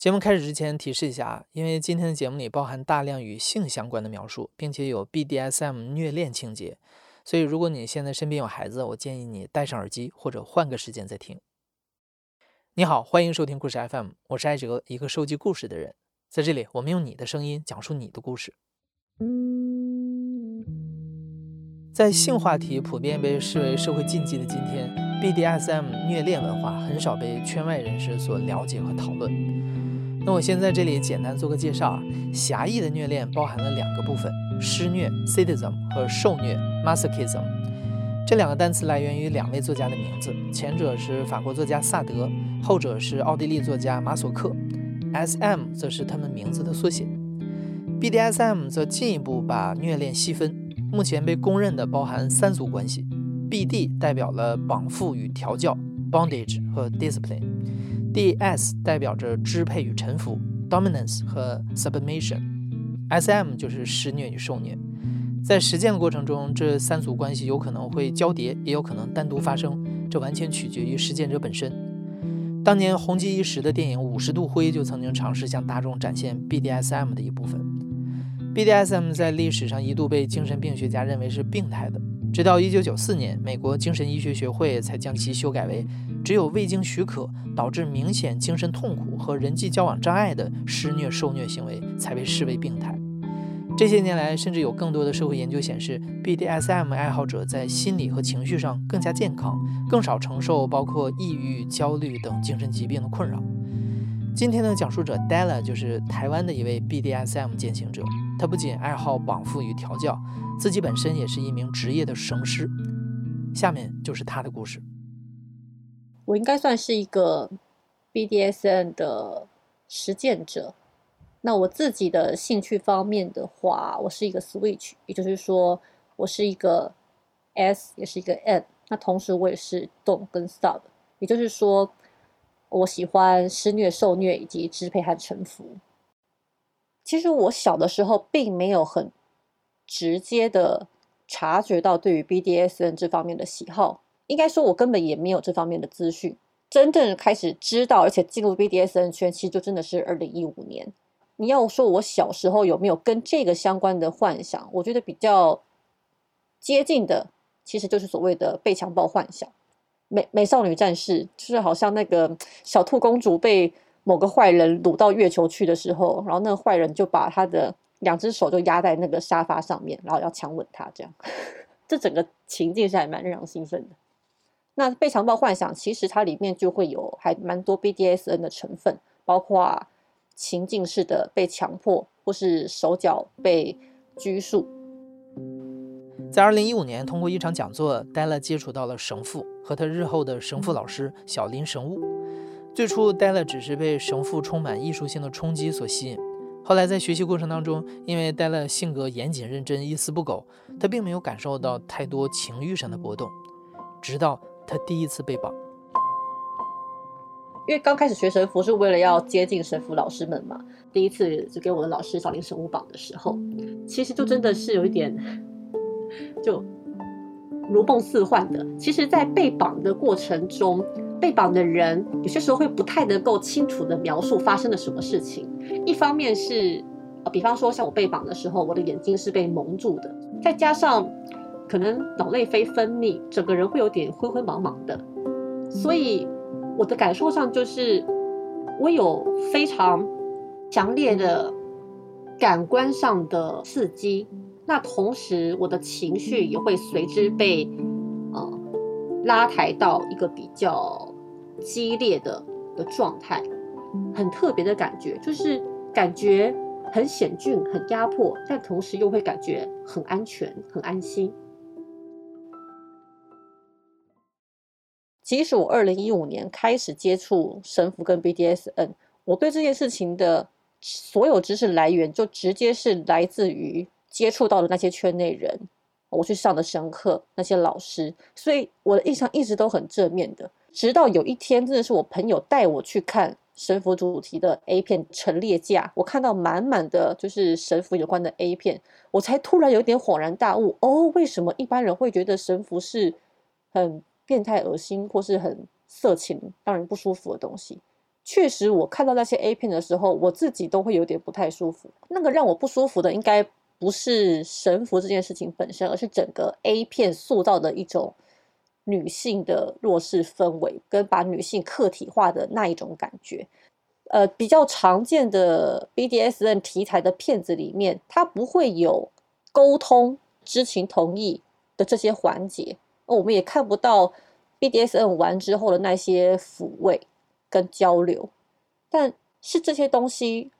节目开始之前提示一下啊，因为今天的节目里包含大量与性相关的描述，并且有 BDSM 虐恋情节，所以如果你现在身边有孩子，我建议你戴上耳机或者换个时间再听。你好，欢迎收听故事 FM，我是艾哲，一个收集故事的人。在这里，我们用你的声音讲述你的故事。在性话题普遍被视为社会禁忌的今天，BDSM 虐恋文化很少被圈外人士所了解和讨论。那我先在这里简单做个介绍啊。狭义的虐恋包含了两个部分：施虐 （sadism） 和受虐 （masochism）。这两个单词来源于两位作家的名字，前者是法国作家萨德，后者是奥地利作家马索克。S.M. 则是他们名字的缩写。BDSM 则进一步把虐恋细分，目前被公认的包含三组关系：BD 代表了绑缚与调教 （bondage 和 discipline）。D.S 代表着支配与臣服，dominance 和 submission；S.M 就是施虐与受虐。在实践过程中，这三组关系有可能会交叠，也有可能单独发生，这完全取决于实践者本身。当年红极一时的电影《五十度灰》就曾经尝试向大众展现 BDSM 的一部分。BDSM 在历史上一度被精神病学家认为是病态的，直到1994年，美国精神医学学会才将其修改为。只有未经许可导致明显精神痛苦和人际交往障碍的施虐受虐行为才被视为病态。这些年来，甚至有更多的社会研究显示，BDSM 爱好者在心理和情绪上更加健康，更少承受包括抑郁、焦虑等精神疾病的困扰。今天的讲述者 Della 就是台湾的一位 BDSM 践行者，他不仅爱好绑缚与调教，自己本身也是一名职业的绳师。下面就是他的故事。我应该算是一个 BDSN 的实践者。那我自己的兴趣方面的话，我是一个 Switch，也就是说，我是一个 S，也是一个 N。那同时，我也是动跟 Sub，也就是说，我喜欢施虐、受虐以及支配和臣服。其实我小的时候并没有很直接的察觉到对于 BDSN 这方面的喜好。应该说，我根本也没有这方面的资讯。真正开始知道，而且进入 BDSN 圈，其实就真的是二零一五年。你要说我小时候有没有跟这个相关的幻想？我觉得比较接近的，其实就是所谓的被强暴幻想。美美少女战士就是好像那个小兔公主被某个坏人掳到月球去的时候，然后那个坏人就把他的两只手就压在那个沙发上面，然后要强吻她，这样。这整个情境是还蛮让人兴奋的。那被强暴幻想，其实它里面就会有还蛮多 BDSN 的成分，包括情境式的被强迫，或是手脚被拘束。在二零一五年，通过一场讲座，戴勒接触到了神父和他日后的神父老师小林神物。最初，戴勒只是被神父充满艺术性的冲击所吸引，后来在学习过程当中，因为戴勒性格严谨认真，一丝不苟，他并没有感受到太多情欲上的波动，直到。他第一次被绑，因为刚开始学神符是为了要接近神符老师们嘛。第一次就给我的老师小林神武绑的时候，其实就真的是有一点就如梦似幻的。其实，在被绑的过程中，被绑的人有些时候会不太能够清楚的描述发生了什么事情。一方面是，呃比方说像我被绑的时候，我的眼睛是被蒙住的，再加上。可能脑内啡分泌，整个人会有点昏昏茫茫的，所以我的感受上就是，我有非常强烈的感官上的刺激，那同时我的情绪也会随之被呃拉抬到一个比较激烈的的状态，很特别的感觉，就是感觉很险峻、很压迫，但同时又会感觉很安全、很安心。即使我二零一五年开始接触神符跟 BDSN，我对这件事情的所有知识来源就直接是来自于接触到的那些圈内人，我去上的神课那些老师，所以我的印象一直都很正面的。直到有一天，真的是我朋友带我去看神符主题的 A 片陈列架，我看到满满的就是神符有关的 A 片，我才突然有点恍然大悟：哦，为什么一般人会觉得神符是很？变态、恶心或是很色情、让人不舒服的东西，确实我看到那些 A 片的时候，我自己都会有点不太舒服。那个让我不舒服的，应该不是神服这件事情本身，而是整个 A 片塑造的一种女性的弱势氛围，跟把女性客体化的那一种感觉。呃，比较常见的 BDSN 题材的片子里面，它不会有沟通、知情同意的这些环节。我们也看不到 BDSN 完之后的那些抚慰跟交流，但是这些东西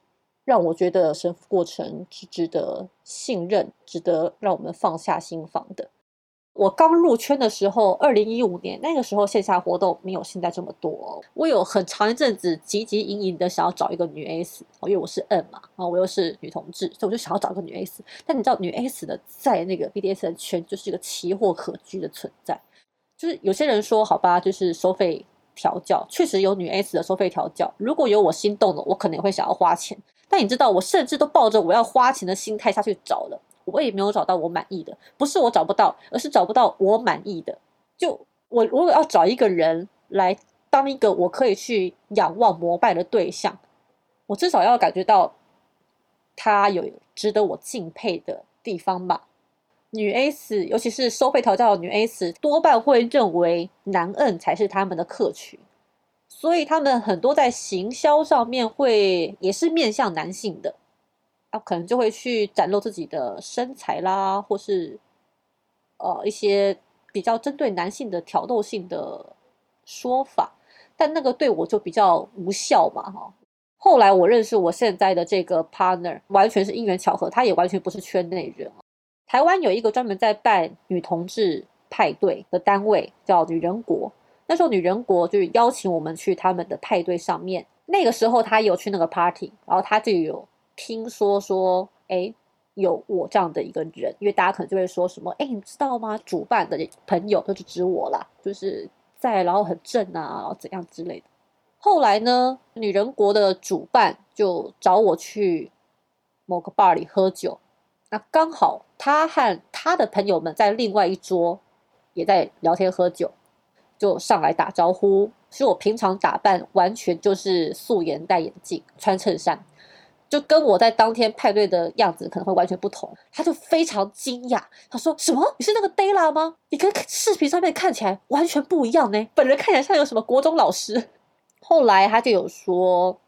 让我觉得神父过程是值得信任、值得让我们放下心防的。我刚入圈的时候，二零一五年那个时候线下活动没有现在这么多。我有很长一阵子汲汲营营的想要找一个女 S，因为我是 N 嘛，然后我又是女同志，所以我就想要找一个女 S。但你知道，女 S 的在那个 BDSN 圈就是一个奇货可居的存在。就是有些人说，好吧，就是收费调教，确实有女 S 的收费调教。如果有我心动的，我可能会想要花钱。但你知道，我甚至都抱着我要花钱的心态下去找了。我也没有找到我满意的，不是我找不到，而是找不到我满意的。就我如果要找一个人来当一个我可以去仰望膜拜的对象，我至少要感觉到他有值得我敬佩的地方吧。女 S，尤其是收费调教的女 S，多半会认为男 N 才是他们的客群，所以他们很多在行销上面会也是面向男性的。啊，可能就会去展露自己的身材啦，或是呃一些比较针对男性的挑逗性的说法，但那个对我就比较无效嘛，哈。后来我认识我现在的这个 partner，完全是因缘巧合，他也完全不是圈内人。台湾有一个专门在办女同志派对的单位，叫女人国。那时候女人国就是邀请我们去他们的派对上面，那个时候他有去那个 party，然后他就有。听说说，哎，有我这样的一个人，因为大家可能就会说什么，哎，你知道吗？主办的朋友就是指我啦，就是在，然后很正啊，然后怎样之类的。后来呢，女人国的主办就找我去某个 bar 里喝酒，那刚好他和他的朋友们在另外一桌也在聊天喝酒，就上来打招呼。其实我平常打扮完全就是素颜戴眼镜穿衬衫。就跟我在当天派对的样子可能会完全不同，他就非常惊讶，他说：“什么？你是那个 Della 吗？你跟视频上面看起来完全不一样呢，本人看起来像有什么国中老师。”后来他就有说：“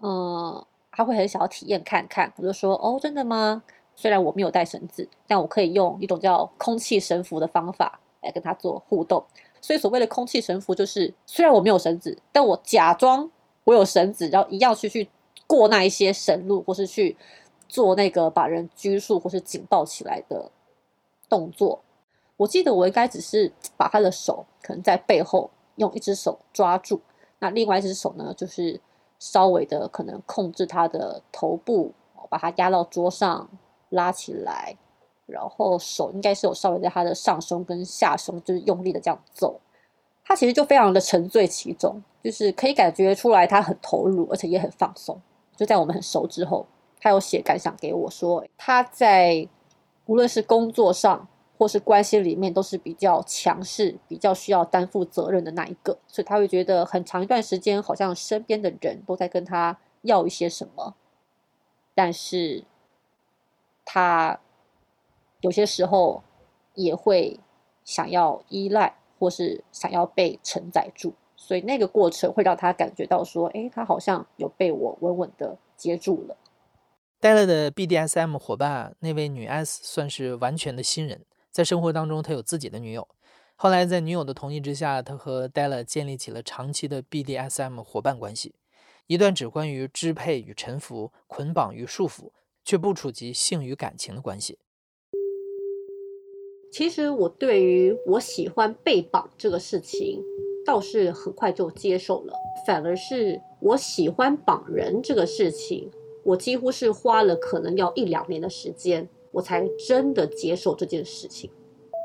嗯，他会很想要体验看看。”我就说：“哦，真的吗？虽然我没有带绳子，但我可以用一种叫空气绳符的方法来跟他做互动。所以所谓的空气绳符，就是虽然我没有绳子，但我假装我有绳子，然后一样去去。”过那一些神路，或是去做那个把人拘束或是紧抱起来的动作。我记得我应该只是把他的手可能在背后用一只手抓住，那另外一只手呢，就是稍微的可能控制他的头部，把他压到桌上拉起来，然后手应该是有稍微在他的上胸跟下胸，就是用力的这样揍。他其实就非常的沉醉其中，就是可以感觉出来他很投入，而且也很放松。就在我们很熟之后，他有写感想给我说，他在无论是工作上或是关系里面，都是比较强势、比较需要担负责任的那一个，所以他会觉得很长一段时间，好像身边的人都在跟他要一些什么，但是他有些时候也会想要依赖，或是想要被承载住。所以那个过程会让他感觉到说，哎，他好像有被我稳稳的接住了。戴勒的 BDSM 伙伴那位女 S 算是完全的新人，在生活当中他有自己的女友。后来在女友的同意之下，他和戴勒建立起了长期的 BDSM 伙伴关系，一段只关于支配与臣服、捆绑与束缚，却不触及性与感情的关系。其实我对于我喜欢被绑这个事情。倒是很快就接受了，反而是我喜欢绑人这个事情，我几乎是花了可能要一两年的时间，我才真的接受这件事情。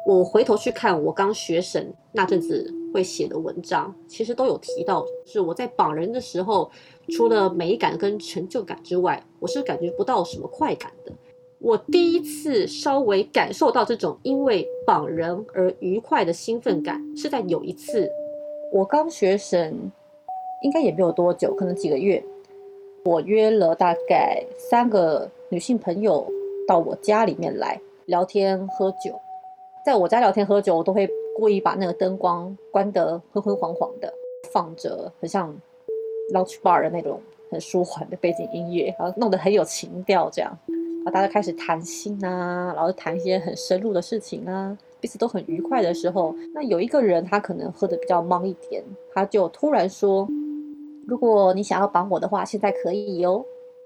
我回头去看我刚学神那阵子会写的文章，其实都有提到，是我在绑人的时候，除了美感跟成就感之外，我是感觉不到什么快感的。我第一次稍微感受到这种因为绑人而愉快的兴奋感，是在有一次。我刚学神，应该也没有多久，可能几个月，我约了大概三个女性朋友到我家里面来聊天喝酒。在我家聊天喝酒，我都会故意把那个灯光关得昏昏黄黄的，放着很像 lounge bar 的那种很舒缓的背景音乐，然后弄得很有情调，这样，然后大家开始谈心啊，然后谈一些很深入的事情啊，彼此都很愉快的时候，那有一个人他可能喝的比较忙一点，他就突然说：“如果你想要绑我的话，现在可以哦。”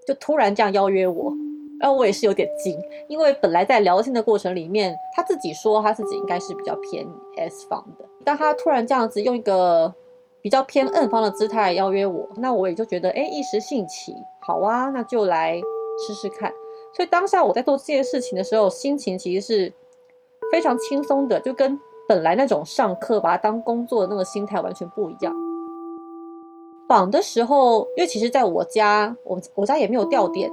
就突然这样邀约我。然后我也是有点惊，因为本来在聊天的过程里面，他自己说他自己应该是比较偏 S 方的，但他突然这样子用一个比较偏 N 方的姿态邀约我，那我也就觉得哎一时兴起，好啊，那就来试试看。所以当下我在做这件事情的时候，心情其实是非常轻松的，就跟本来那种上课把它当工作的那个心态完全不一样。绑的时候，因为其实在我家，我我家也没有吊点。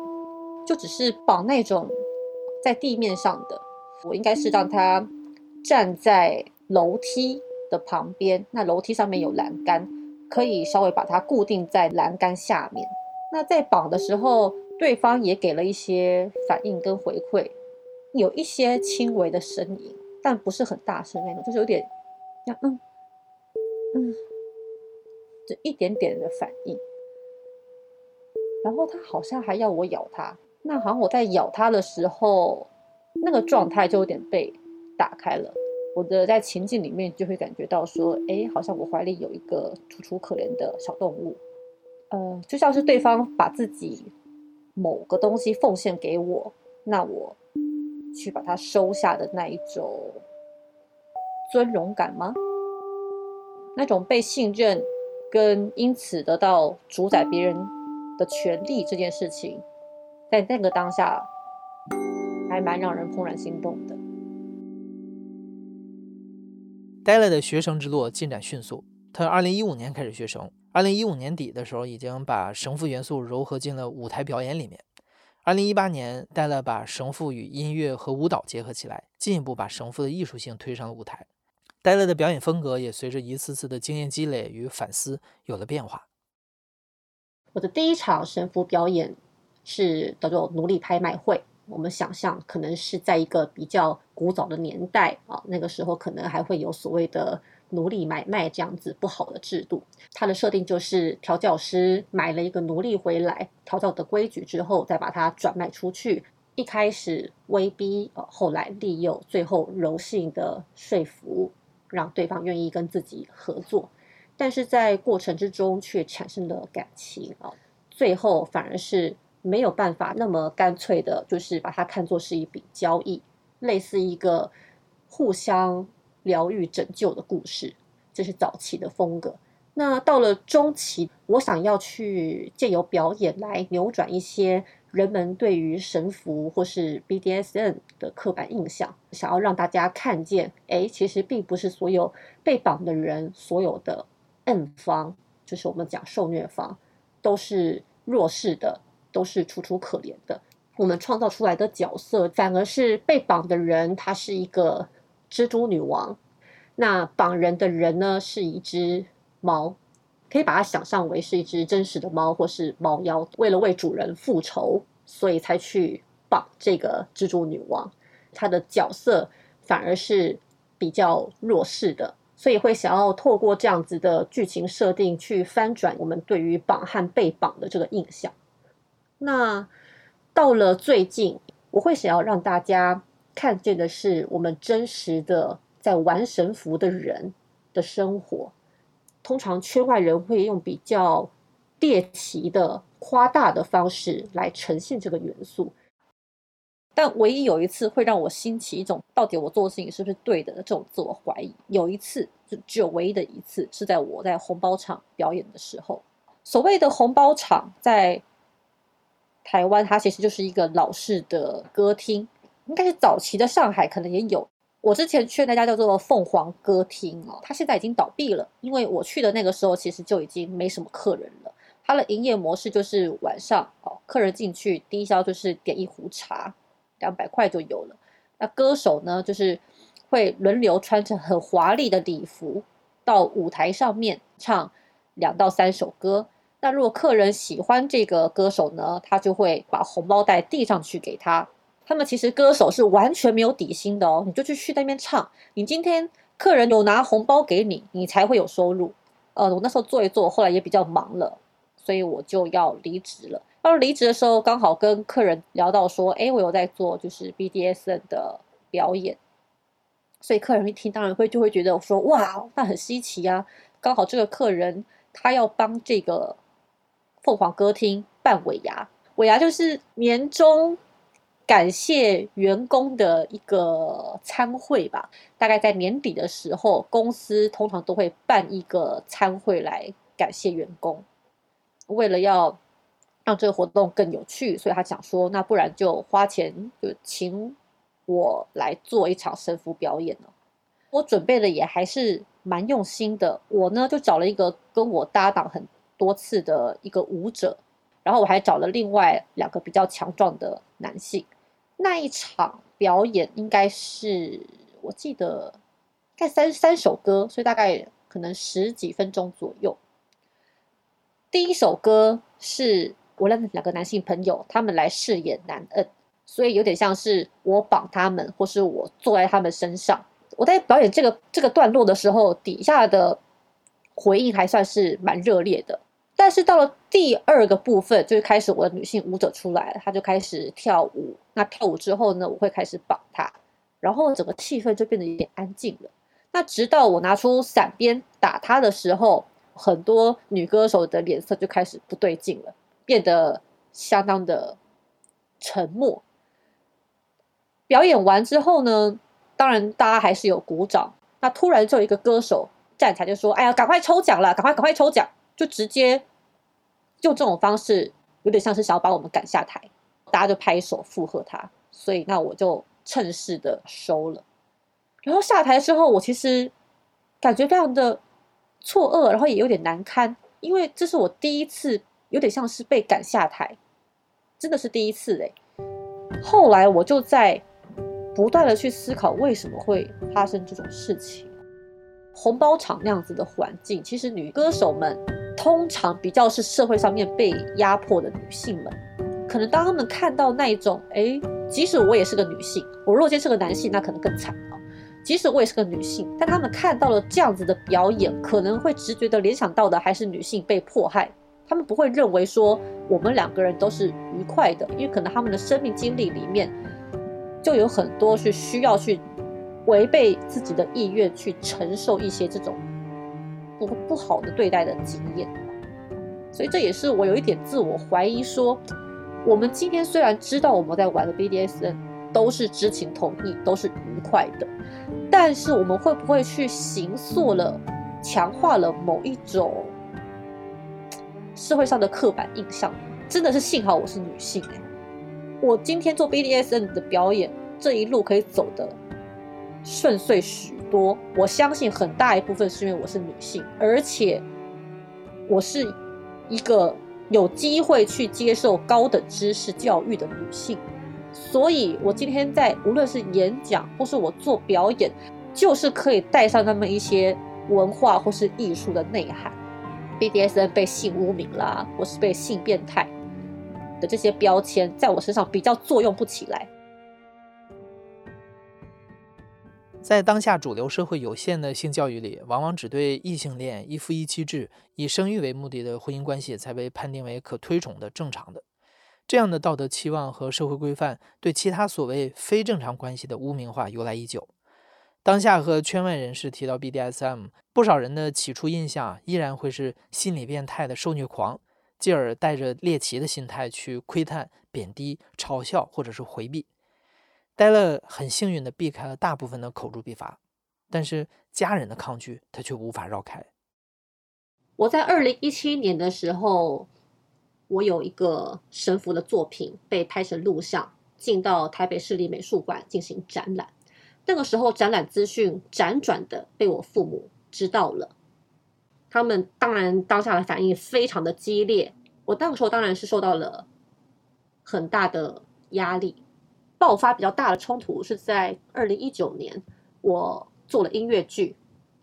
就只是绑那种在地面上的，我应该是让他站在楼梯的旁边，那楼梯上面有栏杆，可以稍微把它固定在栏杆下面。那在绑的时候，对方也给了一些反应跟回馈，有一些轻微的声音，但不是很大声那种，就是有点像嗯嗯，就一点点的反应。然后他好像还要我咬他。那好像我在咬他的时候，那个状态就有点被打开了。我的在情境里面就会感觉到说，哎，好像我怀里有一个楚楚可怜的小动物，呃，就像是对方把自己某个东西奉献给我，那我去把它收下的那一种尊荣感吗？那种被信任跟因此得到主宰别人的权利这件事情。在那个当下，还蛮让人怦然心动的。戴勒的学生之路进展迅速，他二零一五年开始学绳，二零一五年底的时候已经把绳缚元素糅合进了舞台表演里面。二零一八年，戴勒把绳父与音乐和舞蹈结合起来，进一步把绳父的艺术性推上了舞台。戴勒的表演风格也随着一次次的经验积累与反思有了变化。我的第一场神父表演。是叫做奴隶拍卖会。我们想象可能是在一个比较古早的年代啊，那个时候可能还会有所谓的奴隶买卖这样子不好的制度。它的设定就是调教师买了一个奴隶回来，调教的规矩之后，再把它转卖出去。一开始威逼，呃，后来利诱，最后柔性的说服，让对方愿意跟自己合作。但是在过程之中却产生了感情啊，最后反而是。没有办法那么干脆的，就是把它看作是一笔交易，类似一个互相疗愈、拯救的故事。这是早期的风格。那到了中期，我想要去借由表演来扭转一些人们对于神符或是 BDSN 的刻板印象，想要让大家看见，哎，其实并不是所有被绑的人，所有的 N 方，就是我们讲受虐方，都是弱势的。都是楚楚可怜的。我们创造出来的角色，反而是被绑的人，他是一个蜘蛛女王。那绑人的人呢，是一只猫，可以把它想象为是一只真实的猫，或是猫妖，为了为主人复仇，所以才去绑这个蜘蛛女王。她的角色反而是比较弱势的，所以会想要透过这样子的剧情设定，去翻转我们对于绑和被绑的这个印象。那到了最近，我会想要让大家看见的是我们真实的在玩神符的人的生活。通常圈外人会用比较猎奇的、夸大的方式来呈现这个元素，但唯一有一次会让我兴起一种到底我做的事情是不是对的这种自我怀疑。有一次，就只有唯一的一次，是在我在红包场表演的时候。所谓的红包场，在台湾它其实就是一个老式的歌厅，应该是早期的上海可能也有。我之前去那家叫做凤凰歌厅哦，它现在已经倒闭了，因为我去的那个时候其实就已经没什么客人了。它的营业模式就是晚上哦，客人进去低消就是点一壶茶，两百块就有了。那歌手呢，就是会轮流穿着很华丽的礼服到舞台上面唱两到三首歌。那如果客人喜欢这个歌手呢，他就会把红包袋递上去给他。他们其实歌手是完全没有底薪的哦，你就去去那边唱，你今天客人有拿红包给你，你才会有收入。呃，我那时候做一做，后来也比较忙了，所以我就要离职了。要离职的时候，刚好跟客人聊到说，哎，我有在做就是 BDSN 的表演，所以客人一听，当然会就会觉得说，哇，那很稀奇啊！刚好这个客人他要帮这个凤凰歌厅办尾牙，尾牙就是年终。感谢员工的一个参会吧，大概在年底的时候，公司通常都会办一个参会来感谢员工。为了要让这个活动更有趣，所以他想说，那不然就花钱就请我来做一场神符表演了。我准备的也还是蛮用心的，我呢就找了一个跟我搭档很多次的一个舞者，然后我还找了另外两个比较强壮的男性。那一场表演应该是我记得，概三三首歌，所以大概可能十几分钟左右。第一首歌是我让两个男性朋友，他们来饰演男恩，所以有点像是我绑他们，或是我坐在他们身上。我在表演这个这个段落的时候，底下的回应还算是蛮热烈的。但是到了第二个部分，就是开始我的女性舞者出来，她就开始跳舞。那跳舞之后呢，我会开始绑她，然后整个气氛就变得有点安静了。那直到我拿出伞鞭打她的时候，很多女歌手的脸色就开始不对劲了，变得相当的沉默。表演完之后呢，当然大家还是有鼓掌。那突然就有一个歌手站起来就说：“哎呀，赶快抽奖了，赶快赶快抽奖！”就直接用这种方式，有点像是想要把我们赶下台，大家就拍手附和他，所以那我就趁势的收了。然后下台之后，我其实感觉非常的错愕，然后也有点难堪，因为这是我第一次，有点像是被赶下台，真的是第一次哎。后来我就在不断的去思考，为什么会发生这种事情？红包场那样子的环境，其实女歌手们。通常比较是社会上面被压迫的女性们，可能当他们看到那一种，哎，即使我也是个女性，我若天是个男性，那可能更惨啊。即使我也是个女性，但他们看到了这样子的表演，可能会直觉的联想到的还是女性被迫害，他们不会认为说我们两个人都是愉快的，因为可能他们的生命经历里面就有很多是需要去违背自己的意愿去承受一些这种。不不好的对待的经验，所以这也是我有一点自我怀疑，说我们今天虽然知道我们在玩的 BDSN 都是知情同意，都是愉快的，但是我们会不会去形塑了、强化了某一种社会上的刻板印象？真的是幸好我是女性哎，我今天做 BDSN 的表演，这一路可以走的顺遂许。多，我相信很大一部分是因为我是女性，而且我是一个有机会去接受高等知识教育的女性，所以我今天在无论是演讲或是我做表演，就是可以带上那么一些文化或是艺术的内涵。BDSN 被性污名啦，或是被性变态的这些标签，在我身上比较作用不起来。在当下主流社会有限的性教育里，往往只对异性恋一夫一妻制、以生育为目的的婚姻关系才被判定为可推崇的正常的。这样的道德期望和社会规范，对其他所谓非正常关系的污名化由来已久。当下和圈外人士提到 BDSM，不少人的起初印象依然会是心理变态的受虐狂，继而带着猎奇的心态去窥探、贬低、嘲笑或者是回避。戴勒很幸运地避开了大部分的口诛笔伐，但是家人的抗拒他却无法绕开。我在二零一七年的时候，我有一个神符的作品被拍成录像，进到台北市立美术馆进行展览。那个时候展览资讯辗转的被我父母知道了，他们当然当下的反应非常的激烈。我那个时候当然是受到了很大的压力。爆发比较大的冲突是在二零一九年，我做了音乐剧，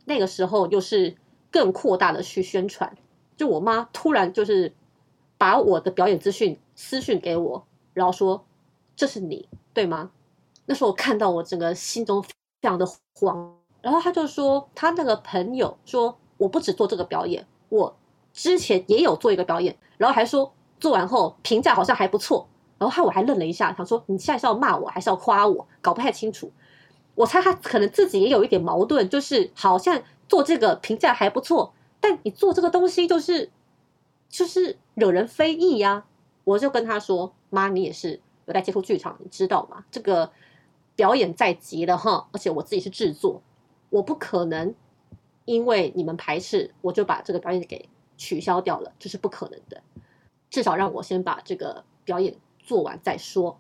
那个时候又是更扩大的去宣传。就我妈突然就是把我的表演资讯私讯给我，然后说这是你对吗？那时候我看到我整个心中非常的慌，然后他就说他那个朋友说我不止做这个表演，我之前也有做一个表演，然后还说做完后评价好像还不错，然后害我还愣了一下，想说你现在是要骂我还是要夸我，搞不太清楚。我猜他可能自己也有一点矛盾，就是好像做这个评价还不错，但你做这个东西就是就是惹人非议呀。我就跟他说：“妈，你也是有在接触剧场，你知道吗？这个。”表演在即了哈，而且我自己是制作，我不可能因为你们排斥，我就把这个表演给取消掉了，这是不可能的。至少让我先把这个表演做完再说。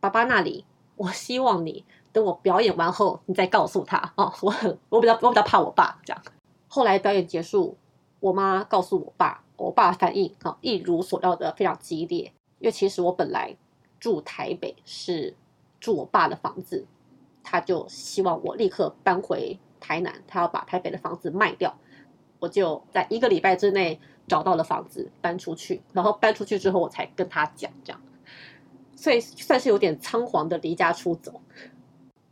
爸爸那里，我希望你等我表演完后，你再告诉他哦。我很，我比较，我比较怕我爸这样。后来表演结束，我妈告诉我爸，我爸反应啊一如所料的非常激烈，因为其实我本来住台北是。住我爸的房子，他就希望我立刻搬回台南，他要把台北的房子卖掉。我就在一个礼拜之内找到了房子搬出去，然后搬出去之后我才跟他讲这样，所以算是有点仓皇的离家出走。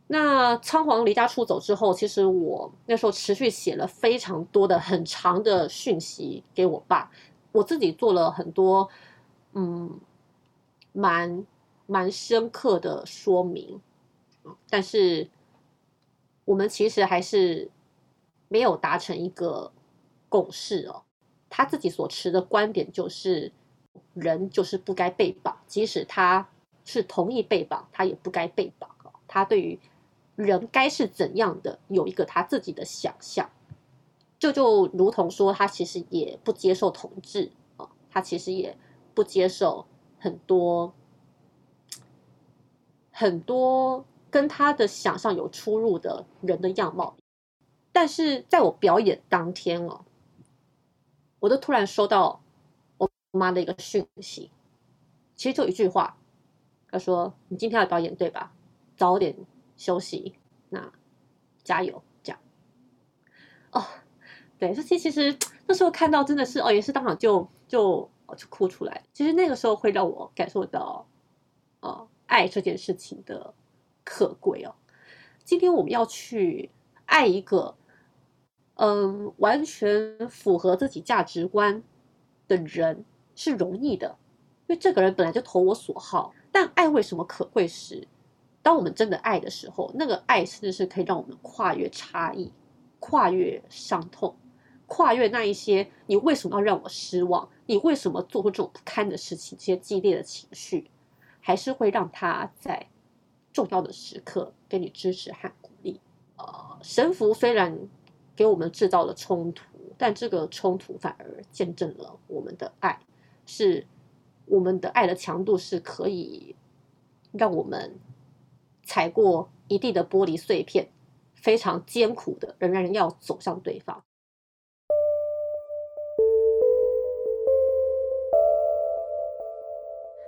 那仓皇离家出走之后，其实我那时候持续写了非常多的很长的讯息给我爸，我自己做了很多，嗯，蛮。蛮深刻的说明，但是我们其实还是没有达成一个共识哦。他自己所持的观点就是，人就是不该被绑，即使他是同意被绑，他也不该被绑哦。他对于人该是怎样的，有一个他自己的想象。这就如同说，他其实也不接受统治啊，他其实也不接受很多。很多跟他的想象有出入的人的样貌，但是在我表演当天哦，我都突然收到我妈的一个讯息，其实就一句话，他说：“你今天要表演对吧？早点休息，那加油。”这样哦，对，这其实那时候看到真的是哦，也是当场就就就哭出来。其实那个时候会让我感受到，哦。爱这件事情的可贵哦，今天我们要去爱一个，嗯，完全符合自己价值观的人是容易的，因为这个人本来就投我所好。但爱为什么可贵时，当我们真的爱的时候，那个爱甚至是可以让我们跨越差异，跨越伤痛，跨越那一些你为什么要让我失望，你为什么做出这种不堪的事情，这些激烈的情绪。还是会让他在重要的时刻给你支持和鼓励。呃，神符虽然给我们制造了冲突，但这个冲突反而见证了我们的爱，是我们的爱的强度是可以让我们踩过一地的玻璃碎片，非常艰苦的仍然要走向对方。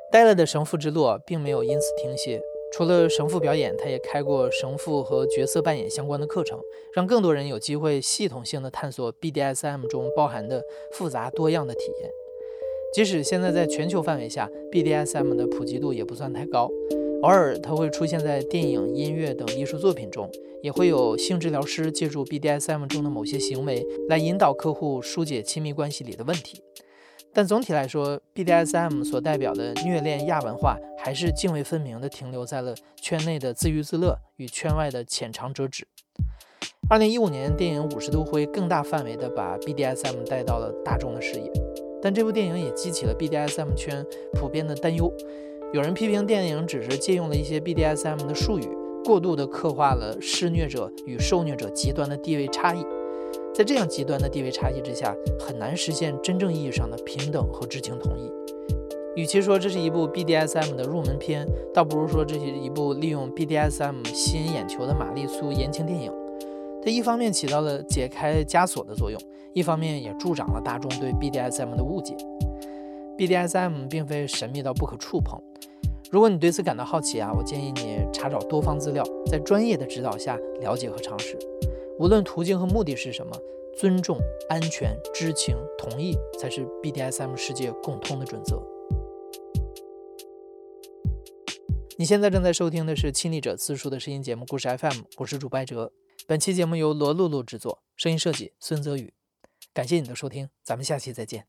戴勒的神父之路并没有因此停歇。除了神父表演，他也开过神父和角色扮演相关的课程，让更多人有机会系统性的探索 BDSM 中包含的复杂多样的体验。即使现在在全球范围下，BDSM 的普及度也不算太高，偶尔它会出现在电影、音乐等艺术作品中，也会有性治疗师借助 BDSM 中的某些行为来引导客户疏解亲密关系里的问题。但总体来说，BDSM 所代表的虐恋亚文化还是泾渭分明地停留在了圈内的自娱自乐与圈外的浅尝辄止。二零一五年，电影《五十度灰》更大范围地把 BDSM 带到了大众的视野，但这部电影也激起了 BDSM 圈普遍的担忧。有人批评电影只是借用了一些 BDSM 的术语，过度地刻画了施虐者与受虐者极端的地位差异。在这样极端的地位差异之下，很难实现真正意义上的平等和知情同意。与其说这是一部 BDSM 的入门片，倒不如说这是一部利用 BDSM 吸引眼球的玛丽苏言情电影。这一方面起到了解开枷锁的作用，一方面也助长了大众对 BDSM 的误解。BDSM 并非神秘到不可触碰。如果你对此感到好奇啊，我建议你查找多方资料，在专业的指导下了解和尝试。无论途径和目的是什么，尊重、安全、知情、同意才是 BDSM 世界共通的准则。你现在正在收听的是亲历者自述的声音节目《故事 FM》，我是主播哲。本期节目由罗露露制作，声音设计孙泽宇。感谢你的收听，咱们下期再见。